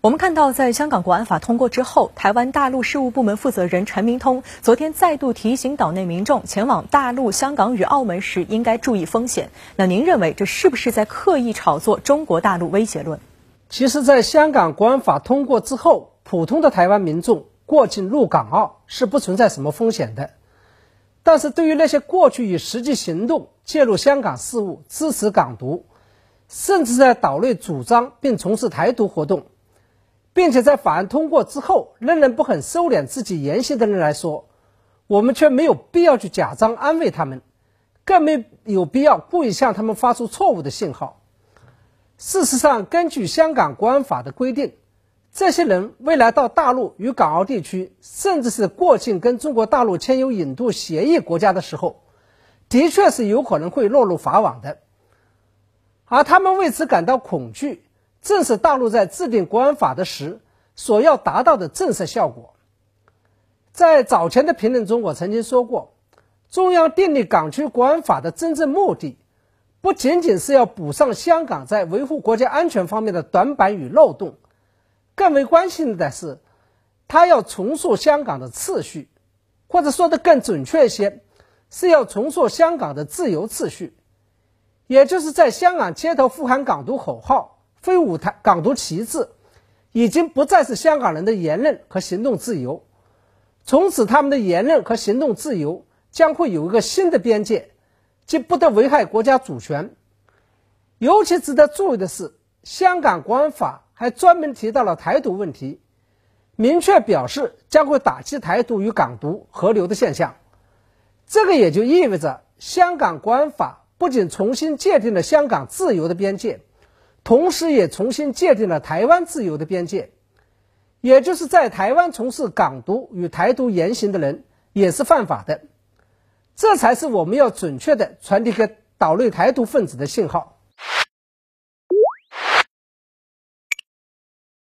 我们看到，在香港国安法通过之后，台湾大陆事务部门负责人陈明通昨天再度提醒岛内民众，前往大陆、香港与澳门时应该注意风险。那您认为这是不是在刻意炒作中国大陆威胁论？其实，在香港国安法通过之后，普通的台湾民众过境入港澳是不存在什么风险的。但是对于那些过去以实际行动介入香港事务、支持港独，甚至在岛内主张并从事台独活动，并且在法案通过之后仍然不肯收敛自己言行的人来说，我们却没有必要去假装安慰他们，更没有必要故意向他们发出错误的信号。事实上，根据香港国安法的规定，这些人未来到大陆与港澳地区，甚至是过境跟中国大陆签有引渡协议国家的时候，的确是有可能会落入法网的。而他们为此感到恐惧。正是大陆在制定国安法的时所要达到的震慑效果。在早前的评论中，我曾经说过，中央订立港区国安法的真正目的，不仅仅是要补上香港在维护国家安全方面的短板与漏洞，更为关心的是，他要重塑香港的秩序，或者说的更准确一些，是要重塑香港的自由秩序，也就是在香港街头呼喊港独口号。飞舞台港独旗帜，已经不再是香港人的言论和行动自由。从此，他们的言论和行动自由将会有一个新的边界，即不得危害国家主权。尤其值得注意的是，香港国安法还专门提到了台独问题，明确表示将会打击台独与港独合流的现象。这个也就意味着，香港国安法不仅重新界定了香港自由的边界。同时，也重新界定了台湾自由的边界，也就是在台湾从事港独与台独言行的人也是犯法的，这才是我们要准确的传递给岛内台独分子的信号。